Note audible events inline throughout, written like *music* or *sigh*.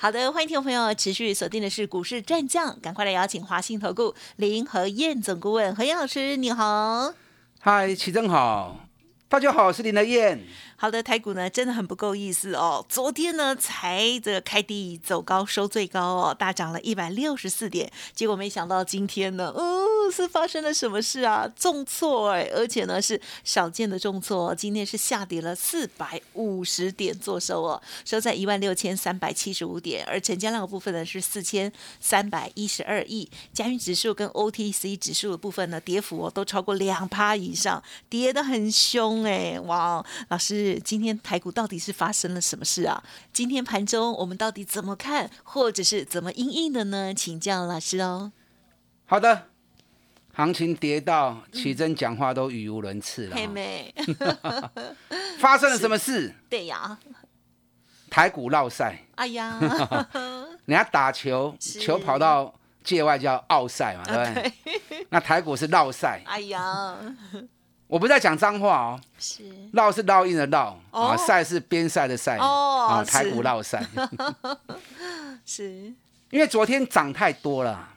好的，欢迎听众朋友持续锁定的是股市战将，赶快来邀请华信投顾林和燕总顾问何燕老师，你好。嗨，齐正好，大家好，我是林和燕。好的，台股呢真的很不够意思哦。昨天呢才这个开低走高收最高哦，大涨了一百六十四点。结果没想到今天呢，哦，是发生了什么事啊？重挫哎，而且呢是少见的重挫。今天是下跌了四百五十点做收哦，收在一万六千三百七十五点。而成交量的部分呢是四千三百一十二亿。加运指数跟 OTC 指数的部分呢，跌幅哦都超过两趴以上，跌得很凶哎。哇，老师。今天台股到底是发生了什么事啊？今天盘中我们到底怎么看，或者是怎么应应的呢？请教老师哦。好的，行情跌到奇珍讲话都语无伦次了。妹妹，*laughs* 发生了什么事？对呀，台股绕赛。哎呀，*laughs* 人家打球，球跑到界外叫奥赛嘛，对不对？那台股是绕赛。哎呀。我不在讲脏话哦，是。烙是烙印的烙啊，赛是边赛的赛哦，啊，台股烙赛，*laughs* 是。因为昨天涨太多了，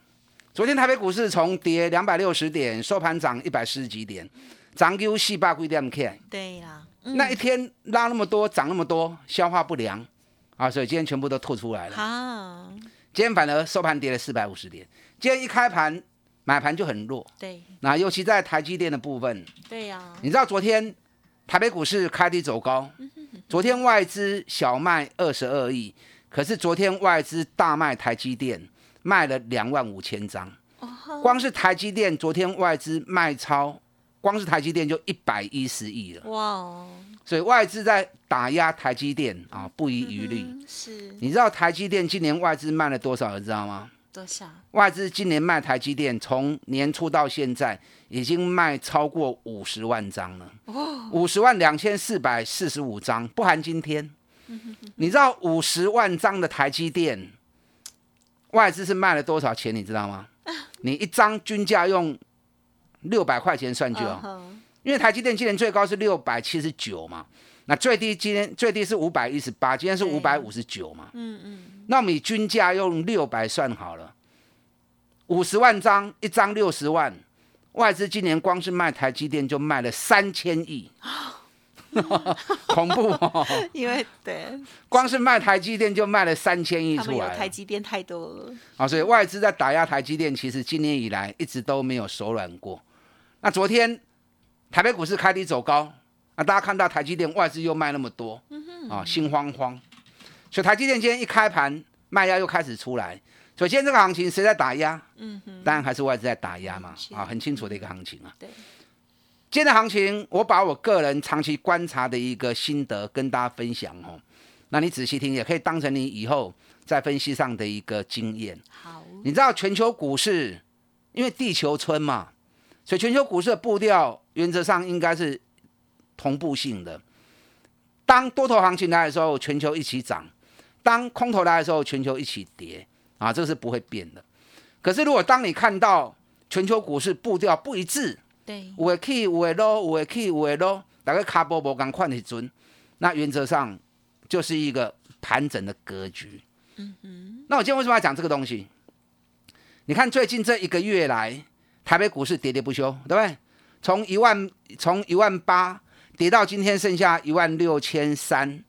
昨天台北股市从跌两百六十点，收盘涨一百四十几点，涨 Q 四百几点 K，对呀，那一天拉那么多，涨那么多，消化不良啊，所以今天全部都吐出来了。啊，今天反而收盘跌了四百五十点，今天一开盘。买盘就很弱，对，那尤其在台积电的部分，对呀，你知道昨天台北股市开低走高，昨天外资小卖二十二亿，可是昨天外资大卖台积电，卖了两万五千张，光是台积电昨天外资卖超，光是台积电就一百一十亿了，哇哦，所以外资在打压台积电啊，不遗余力，是，你知道台积电今年外资卖了多少，你知道吗？多少？外资今年卖台积电，从年初到现在已经卖超过五十万张了。哦，五十万两千四百四十五张，不含今天。你知道五十万张的台积电，外资是卖了多少钱？你知道吗？你一张均价用六百块钱算就好，因为台积电今年最高是六百七十九嘛，那最低今天最低是五百一十八，今天是五百五十九嘛。嗯嗯。那我们以均价用六百算好了，五十万张，一张六十万，外资今年光是卖台积电就卖了三千亿，*laughs* 恐怖哦！因为对，光是卖台积电就卖了三千亿出来，台积电太多了啊！所以外资在打压台积电，其实今年以来一直都没有手软过。那昨天台北股市开低走高，啊，大家看到台积电外资又卖那么多，啊，心慌慌。所以台积电今天一开盘卖压又开始出来，所以今天这个行情谁在打压？嗯哼，当然还是外资在打压嘛，啊，很清楚的一个行情啊。对，今天的行情，我把我个人长期观察的一个心得跟大家分享哦。那你仔细听，也可以当成你以后在分析上的一个经验。好，你知道全球股市因为地球村嘛，所以全球股市的步调原则上应该是同步性的。当多头行情来的时候，全球一起涨。当空头来的时候，全球一起跌啊，这个是不会变的。可是如果当你看到全球股市步调不一致，对，有的起有的落，有的起有的落，大概卡波波刚换一尊，那原则上就是一个盘整的格局。嗯哼。那我今天为什么要讲这个东西？你看最近这一个月来，台北股市喋喋不休，对不对？从一万从一万八跌到今天剩下一万六千三。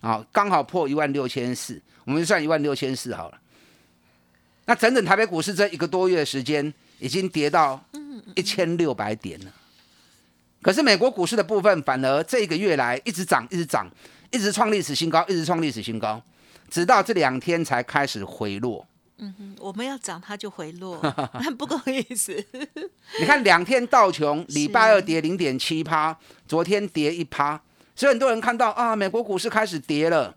好，刚好破一万六千四，我们就算一万六千四好了。那整整台北股市这一个多月时间，已经跌到一千六百点了。可是美国股市的部分，反而这个月来一直涨，一直涨，一直创历史新高，一直创历史新高，直到这两天才开始回落。嗯哼，我们要涨它就回落，*laughs* 不够意思。*laughs* 你看两天道琼，礼拜二跌零点七趴，昨天跌一趴。所以很多人看到啊，美国股市开始跌了，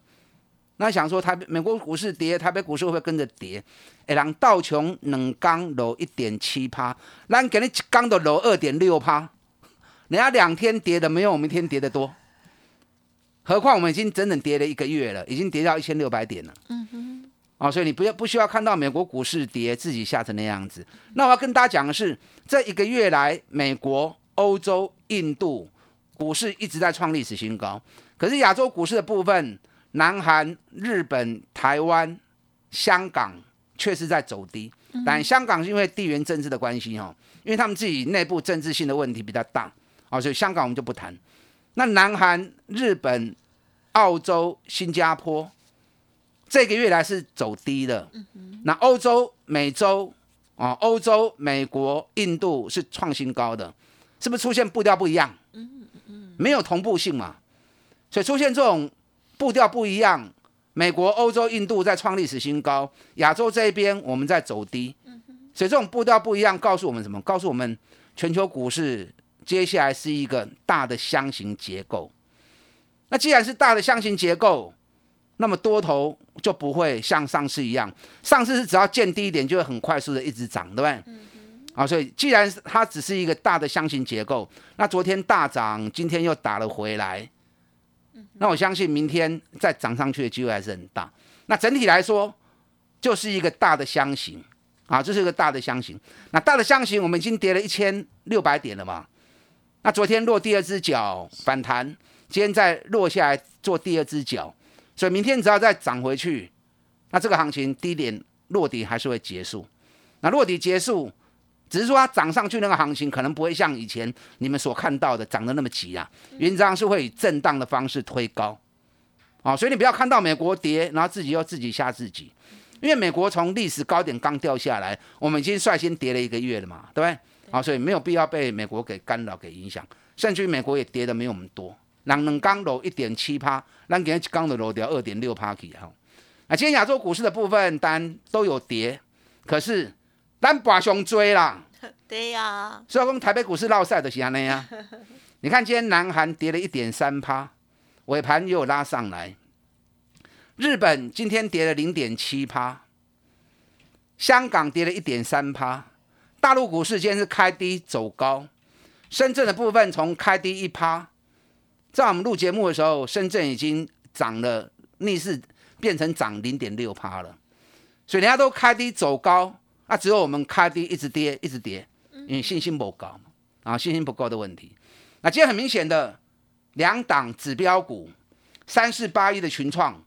那想说台北美国股市跌，台北股市会不会跟着跌？哎，让道琼两刚落一点七趴，咱给你一刚都落二点六趴，人家两天跌的没有我们一天跌的多。何况我们已经整整跌了一个月了，已经跌到一千六百点了。嗯哼。哦，所以你不要不需要看到美国股市跌，自己吓成那样子。那我要跟大家讲的是，这一个月来，美国、欧洲、印度股市一直在创历史新高，可是亚洲股市的部分。南韩、日本、台湾、香港确实在走低，但香港是因为地缘政治的关系哦，因为他们自己内部政治性的问题比较大，哦，所以香港我们就不谈。那南韩、日本、澳洲、新加坡这个月来是走低的，那欧洲、美洲啊，欧洲、美国、印度是创新高的，是不是出现步调不一样？没有同步性嘛，所以出现这种。步调不一样，美国、欧洲、印度在创历史新高，亚洲这一边我们在走低，所以这种步调不一样，告诉我们什么？告诉我们全球股市接下来是一个大的箱型结构。那既然是大的箱型结构，那么多头就不会像上次一样，上次是只要见低一点就会很快速的一直涨，对不对？啊，所以既然它只是一个大的箱型结构，那昨天大涨，今天又打了回来。那我相信明天再涨上去的机会还是很大。那整体来说，就是一个大的箱型啊，这是一个大的箱型。那大的箱型，我们已经跌了一千六百点了嘛。那昨天落第二只脚反弹，今天再落下来做第二只脚，所以明天只要再涨回去，那这个行情低点落底还是会结束。那落底结束。只是说它涨上去那个行情可能不会像以前你们所看到的涨得那么急啊，原则上是会以震荡的方式推高，啊，所以你不要看到美国跌，然后自己又自己吓自己，因为美国从历史高点刚掉下来，我们已经率先跌了一个月了嘛，对不对？啊，所以没有必要被美国给干扰、给影响，甚至于美国也跌的没有我们多，两两刚落一点七趴，咱给刚的落掉二点六趴起哈，啊，今天亚洲股市的部分单都有跌，可是。咱把熊追啦，*laughs* 对呀，所以讲台北股市落赛的是安尼啊。*laughs* 你看今天南韩跌了一点三趴，尾盘又拉上来。日本今天跌了零点七趴，香港跌了一点三趴。大陆股市今天是开低走高，深圳的部分从开低一趴，在我们录节目的时候，深圳已经涨了逆势变成涨零点六趴了，所以人家都开低走高。那只有我们开低一直跌，一直跌，因为信心不高嘛，啊，信心不够的问题。那今天很明显的两档指标股，三四八一的群创，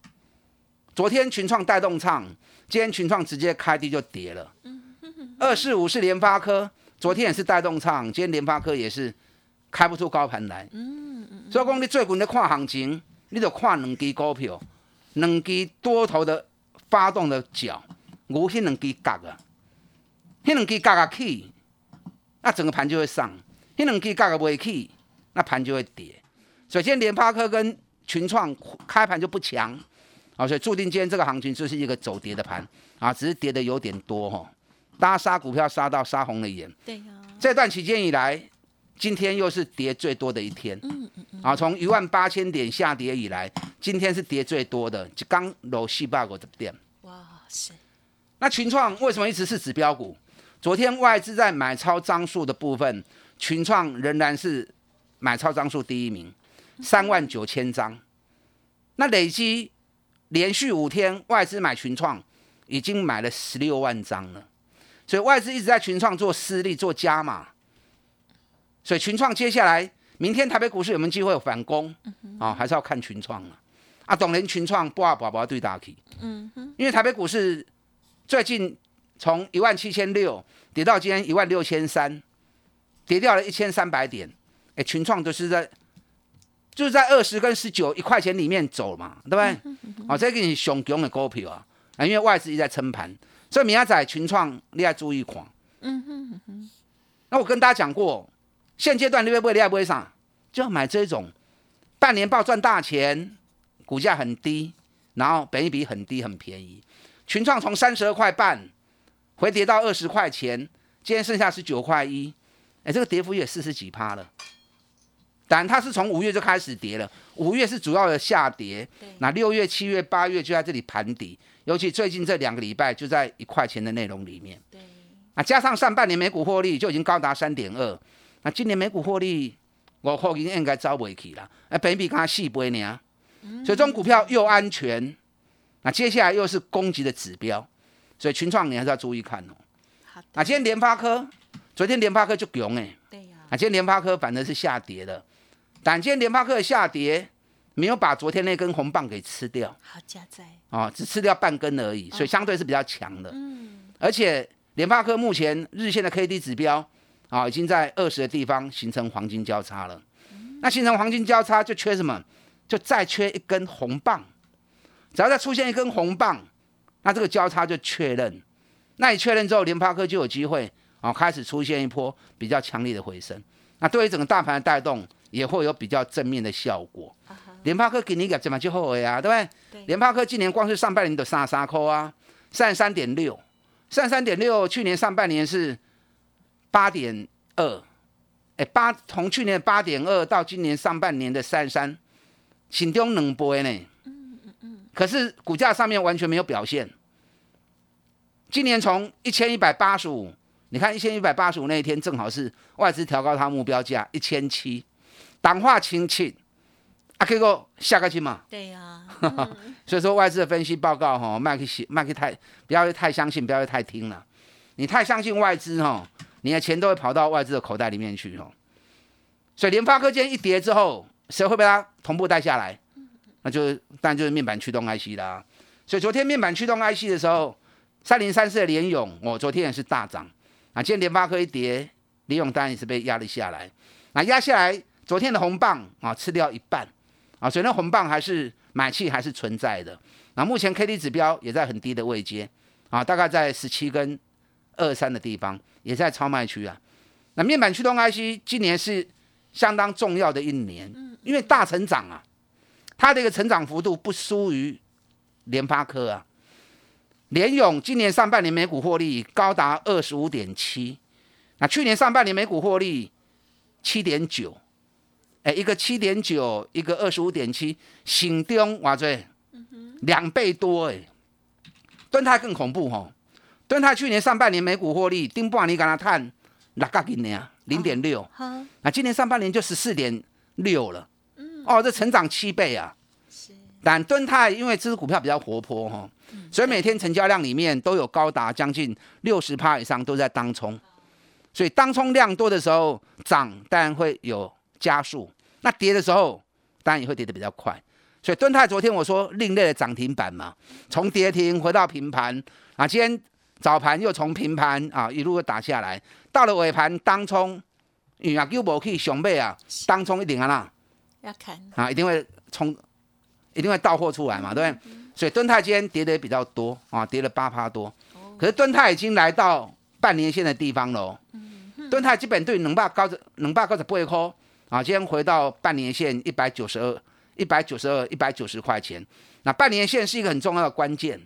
昨天群创带动唱，今天群创直接开低就跌了。二四五是联发科，昨天也是带动唱，今天联发科也是开不出高盘来。所以讲你最近的看行情，你就看两支股票，两支多头的发动的脚，无迄两支角啊。那两支价格起，那整个盘就会上；那两支价格不起，那盘就会跌。首先，联发科跟群创开盘就不强，啊，所以注定今天这个行情就是一个走跌的盘啊，只是跌的有点多哈。大家杀股票杀到杀红了眼。对呀。这段期间以来，今天又是跌最多的一天。嗯嗯嗯。啊，从一万八千点下跌以来，今天是跌最多的，就刚楼细八个点。哇是！那群创为什么一直是指标股？昨天外资在买超张数的部分，群创仍然是买超张数第一名，三万九千张。那累积连续五天外资买群创，已经买了十六万张了。所以外资一直在群创做私利做加码。所以群创接下来明天台北股市有没有机会反攻？啊，还是要看群创了。啊，董连群创不啊宝宝对打起。嗯哼。因为台北股市最近。从一万七千六跌到今天一万六千三，跌掉了一千三百点。哎，群创都是在就是在二十跟十九一块钱里面走嘛，对不对？哦，这个你熊熊的股票啊，啊，因为外资一直在撑盘，所以明仔群创你要注意狂。嗯哼哼。那我跟大家讲过，现阶段你会不会你会不会上？就要买这种半年报赚大钱，股价很低，然后本益比很低，很便宜。群创从三十二块半。回跌到二十块钱，今天剩下是九块一，哎，这个跌幅也四十几趴了，当然它是从五月就开始跌了，五月是主要的下跌，那六月、七月、八月就在这里盘底，尤其最近这两个礼拜就在一块钱的内容里面。对，啊，加上上半年每股获利就已经高达三点二，那今年每股获利我后应应该招不起了，哎，本比刚刚细倍呢，所以这种股票又安全，那接下来又是攻击的指标，所以群创你还是要注意看哦。好的，啊，今天联发科，昨天联发科就强哎，对呀，啊，今天联发科反正是下跌的，但今天联发科的下跌没有把昨天那根红棒给吃掉。好加在，啊，只吃掉半根而已，所以相对是比较强的。嗯，而且联发科目前日线的 K D 指标啊，已经在二十的地方形成黄金交叉了。那形成黄金交叉就缺什么？就再缺一根红棒。只要再出现一根红棒，那这个交叉就确认。那你确认之后，联发科就有机会啊，开始出现一波比较强烈的回升。那对于整个大盘的带动，也会有比较正面的效果。联发科给你一个怎么去后悔啊？对不对？对联发科今年光是上半年的三十三扣啊，三十三点六，三十三点六，去年上半年是八点二，哎，八从去年八点二到今年上半年的三十三，请中两倍呢。可是股价上面完全没有表现。今年从一千一百八十五，你看一千一百八十五那一天正好是外资调高它目标价一千七，党化清气，啊，结果下个去嘛。对呀 *laughs* *laughs* 所以说外资的分析报告哈，卖去写，麦克太不要太相信，不要太听了。你太相信外资哈，你的钱都会跑到外资的口袋里面去哦。所以联发科今天一跌之后，谁会被它同步带下来？那就是当然就是面板驱动 IC 啦。所以昨天面板驱动 IC 的时候，三零三四的联勇，我、昨天也是大涨啊。今天联发科一跌，联勇当然也是被压了下来。那压下来，昨天的红棒啊吃掉一半啊，所以那红棒还是买气还是存在的。那目前 K D 指标也在很低的位阶啊，大概在十七根二三的地方，也在超卖区啊。那面板驱动 IC 今年是相当重要的一年，因为大成长啊，它的一个成长幅度不输于联发科啊。联勇今年上半年每股获利高达二十五点七，那去年上半年每股获利七点九，哎，一个七点九，一个二十五点七，醒中哇这两倍多哎，蹲它更恐怖吼，敦泰去年上半年每股获利丁半你跟他探六角银呢，零点六，好，那今年上半年就十四点六了，哦，这成长七倍啊。是，但敦泰因为这只股票比较活泼哈，所以每天成交量里面都有高达将近六十趴以上都在当冲，所以当冲量多的时候涨当然会有加速，那跌的时候当然也会跌得比较快。所以敦泰昨天我说另类的涨停板嘛，从跌停回到平盘。啊，今天早盘又从平盘啊一路打下来，到了尾盘当冲，因为啊叫无去上尾啊，当冲一定啊啦。要看，啊，一定会冲，一定会到货出来嘛，对不对？所以敦泰今天跌的也比较多啊，跌了八趴多。可是敦泰已经来到半年线的地方喽。敦泰基本对两百高着两百高十八块啊，今天回到半年线一百九十二、一百九十二、一百九十块钱。那半年线是一个很重要的关键。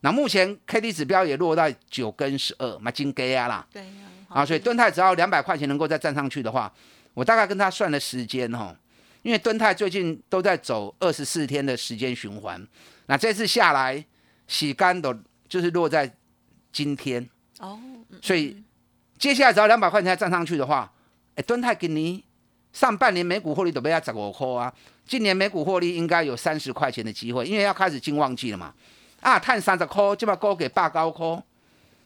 那目前 K D 指标也落在九跟十二，嘛金给啊啦。对，啊，所以敦泰只要两百块钱能够再站上去的话，我大概跟他算了时间哈，因为敦泰最近都在走二十四天的时间循环，那这次下来洗干的，就是落在今天，哦，所以接下来只要两百块钱再站上去的话，哎，敦泰给你上半年每股获利都被要十五块啊，今年每股获利应该有三十块钱的机会，因为要开始进旺季了嘛，啊，探三十块就把高给霸高块，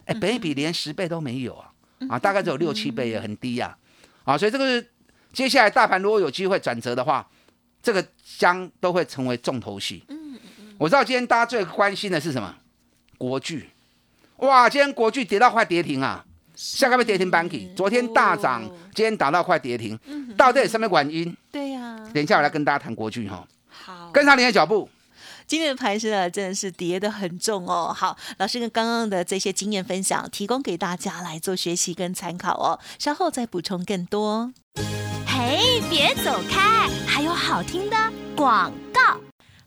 哎，本益比连十倍都没有啊，啊，大概只有六七倍也很低呀、啊，所以这个是接下来大盘如果有机会转折的话，这个将都会成为重头戏。我知道今天大家最关心的是什么？国剧，哇，今天国剧跌到快跌停啊！下个月跌停板起，昨天大涨，今天打到快跌停，到底有什么原因？对呀，等一下我来跟大家谈国剧哈，好，跟上你的脚步。今天的盘势呢，真的是跌的很重哦。好，老师跟刚刚的这些经验分享，提供给大家来做学习跟参考哦。稍后再补充更多。嘿，别走开，还有好听的广告。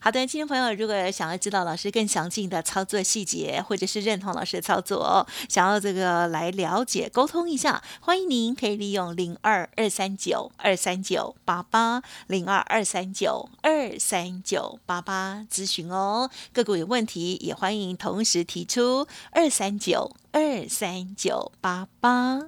好的，听众朋友，如果想要知道老师更详尽的操作细节，或者是认同老师的操作哦，想要这个来了解沟通一下，欢迎您可以利用零二二三九二三九八八零二二三九二三九八八咨询哦。个股有问题也欢迎同时提出二三九二三九八八。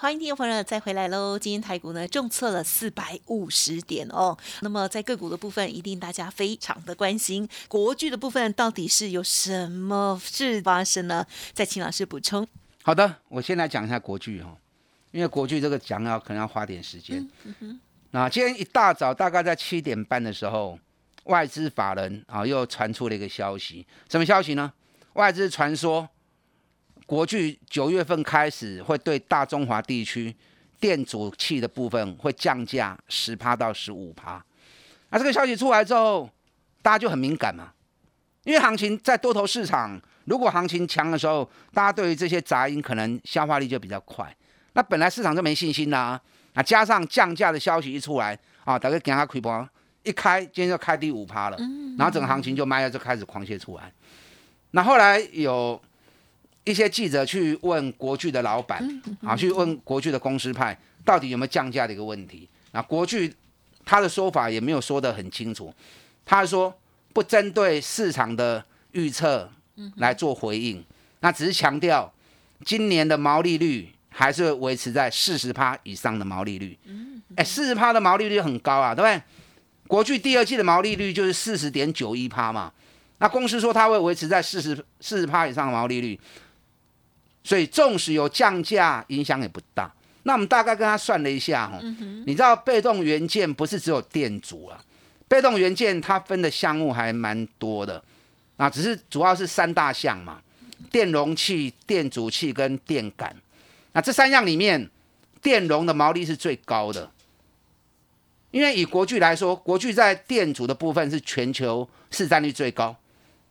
欢迎听众朋友再回来喽！今天台股呢重测了四百五十点哦。那么在个股的部分，一定大家非常的关心国剧的部分，到底是有什么事发生呢？再请老师补充。好的，我先来讲一下国剧哈，因为国剧这个讲要可能要花点时间。那今天一大早大概在七点半的时候，外资法人啊又传出了一个消息，什么消息呢？外资传说。国巨九月份开始会对大中华地区电阻器的部分会降价十趴到十五趴，那这个消息出来之后，大家就很敏感嘛，因为行情在多头市场，如果行情强的时候，大家对于这些杂音可能消化力就比较快。那本来市场就没信心啦，啊，加上降价的消息一出来，啊，大家给他亏波，一开今天就开第五趴了，然后整个行情就卖了，就开始狂泻出来。那后来有。一些记者去问国巨的老板，啊，去问国巨的公司派，到底有没有降价的一个问题？那国巨他的说法也没有说得很清楚，他说不针对市场的预测来做回应，那只是强调今年的毛利率还是维持在四十趴以上的毛利率。哎，四十趴的毛利率很高啊，对不对？国巨第二季的毛利率就是四十点九一趴嘛，那公司说它会维持在四十四十趴以上的毛利率。所以，纵使有降价，影响也不大。那我们大概跟他算了一下，哈，你知道被动元件不是只有电阻啊，被动元件它分的项目还蛮多的，啊，只是主要是三大项嘛，电容器、电阻器跟电感。那这三样里面，电容的毛利是最高的，因为以国巨来说，国巨在电阻的部分是全球市占率最高，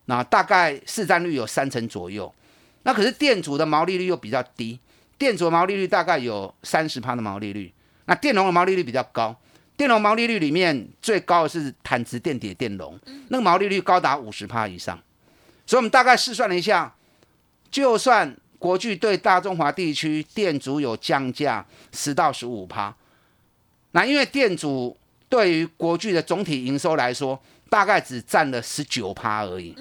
那大概市占率有三成左右。那可是电阻的毛利率又比较低，电阻毛利率大概有三十趴的毛利率，那电容的毛利率比较高，电容毛利率里面最高的是坦直电铁电容，那个毛利率高达五十趴以上，所以我们大概试算了一下，就算国巨对大中华地区电阻有降价十到十五趴，那因为电阻对于国巨的总体营收来说，大概只占了十九趴而已。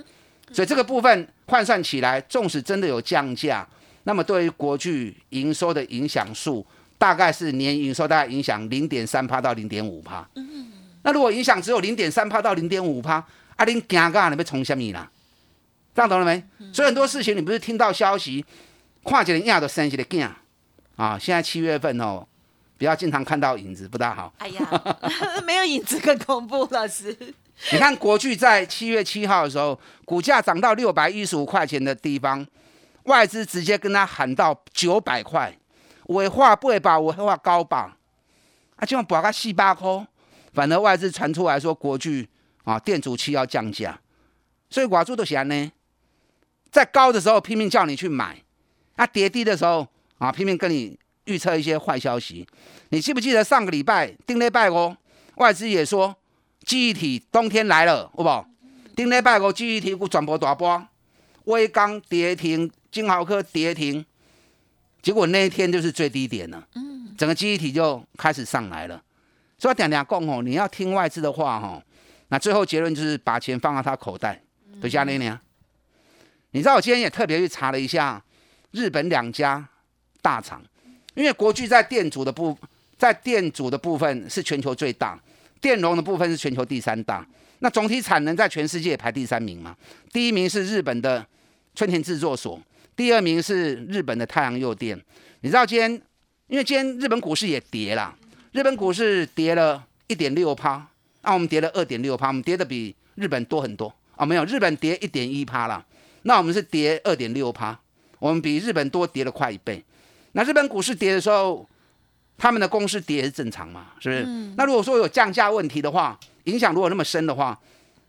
所以这个部分换算起来，纵使真的有降价，那么对于国巨营收的影响数，大概是年营收大概影响零点三帕到零点五帕。嗯那如果影响只有零点三帕到零点五帕，啊，您惊噶你要冲什么啦？这样懂了没？所以很多事情你不是听到消息，跨几年亚都生起的惊啊！现在七月份哦，比较经常看到影子，不大好。哎呀，*laughs* 没有影子更恐怖，老师。*laughs* 你看国巨在七月七号的时候，股价涨到六百一十五块钱的地方，外资直接跟他喊到九百块，尾话不会把尾话高吧？啊，就要保个四八块，反而外资传出来说国巨啊电阻器要降价，所以寡助都喜欢呢，在高的时候拼命叫你去买，啊跌低的时候啊拼命跟你预测一些坏消息。你记不记得上个礼拜丁礼拜哦，外资也说。记忆体冬天来了，好不好？顶礼拜五记忆体股全部大波，威刚跌停，金豪科跌停，结果那一天就是最低点了。嗯，整个记忆体就开始上来了。所以点点讲哦，你要听外资的话哈，那最后结论就是把钱放到他口袋，就这样呢。你知道我今天也特别去查了一下日本两家大厂，因为国巨在电阻的部在电阻的部分是全球最大，电容的部分是全球第三大。那总体产能在全世界排第三名嘛？第一名是日本的春田制作所，第二名是日本的太阳诱电。你知道今天，因为今天日本股市也跌了，日本股市跌了一点六趴，那我们跌了二点六趴，我们跌的比日本多很多啊。没有，日本跌一点一趴了，那我们是跌二点六趴，我们比日本多跌了快一倍。那日本股市跌的时候，他们的公司跌是正常嘛？是不是？那如果说有降价问题的话，影响如果那么深的话，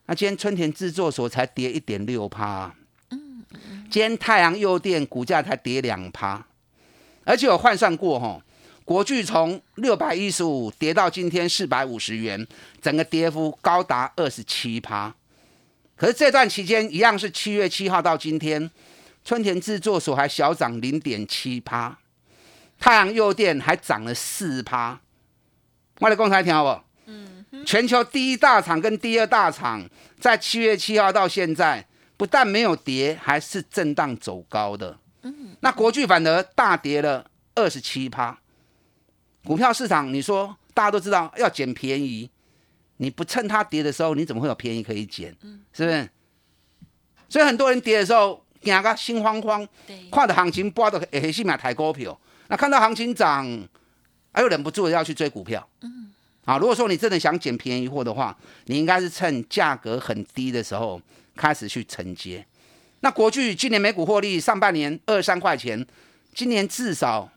那今天春田制作所才跌一点六趴，嗯，今天太阳诱电股价才跌两趴，而且我换算过哈，国巨从六百一十五跌到今天四百五十元，整个跌幅高达二十七趴。可是这段期间一样是七月七号到今天，春田制作所还小涨零点七趴。太阳诱电还涨了四趴，我的公开听好不？嗯，全球第一大厂跟第二大厂在七月七号到现在，不但没有跌，还是震荡走高的。嗯，那国巨反而大跌了二十七趴。股票市场，你说大家都知道要捡便宜，你不趁它跌的时候，你怎么会有便宜可以捡？嗯，是不是？所以很多人跌的时候，惊个心慌慌，看着行情波到黑心买抬股票。那看到行情涨，哎，又忍不住要去追股票。嗯，啊，如果说你真的想捡便宜货的话，你应该是趁价格很低的时候开始去承接。那国巨今年每股获利上半年二三块钱，今年至少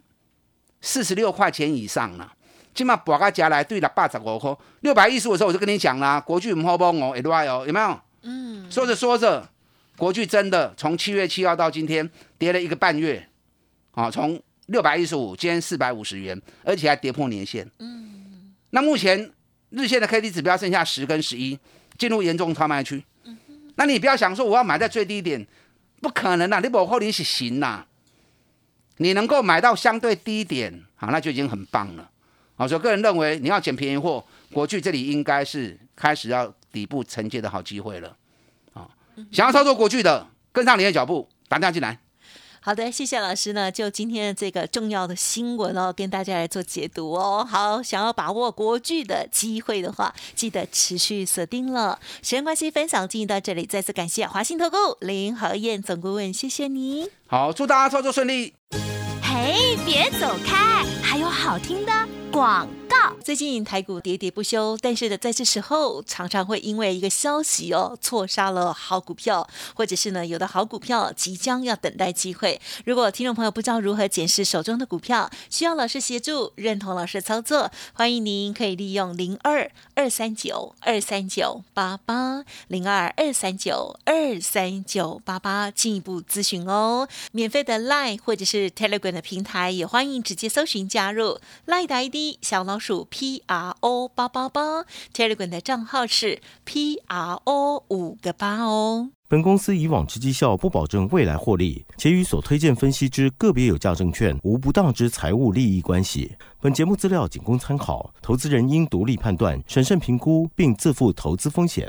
四十六块钱以上了。起码博个加来对了八十五块，六百一十五的时候我就跟你讲啦，国巨唔好帮哦，一来哦，有没有？嗯。说着说着，国巨真的从七月七号到今天跌了一个半月，啊，从。六百一十五，今天四百五十元，而且还跌破年线。嗯，那目前日线的 K D 指标剩下十跟十一，进入严重超卖区。嗯那你不要想说我要买在最低点，不可能啦，你不可能是行啦。你能够买到相对低点，好，那就已经很棒了。好，所以个人认为，你要捡便宜货，国巨这里应该是开始要底部承接的好机会了。啊，想要操作国巨的，跟上你的脚步，打电话进来。好的，谢谢老师呢。就今天的这个重要的新闻哦，跟大家来做解读哦。好，想要把握国剧的机会的话，记得持续锁定了。时间关系，分享进行到这里，再次感谢华信投顾林和燕总顾问，谢谢你。好，祝大家操作顺利。嘿，别走开，还有好听的广。最近台股喋喋不休，但是呢，在这时候常常会因为一个消息哦，错杀了好股票，或者是呢，有的好股票即将要等待机会。如果听众朋友不知道如何检视手中的股票，需要老师协助，认同老师操作，欢迎您可以利用零二二三九二三九八八零二二三九二三九八八进一步咨询哦。免费的 Line 或者是 Telegram 的平台，也欢迎直接搜寻加入 Line 的 ID 小老。数 P R O 八八八，Telegram 的账号是 P R O 五个八哦。本公司以往之绩效不保证未来获利，且与所推荐分析之个别有价证券无不当之财务利益关系。本节目资料仅供参考，投资人应独立判断、审慎评估，并自负投资风险。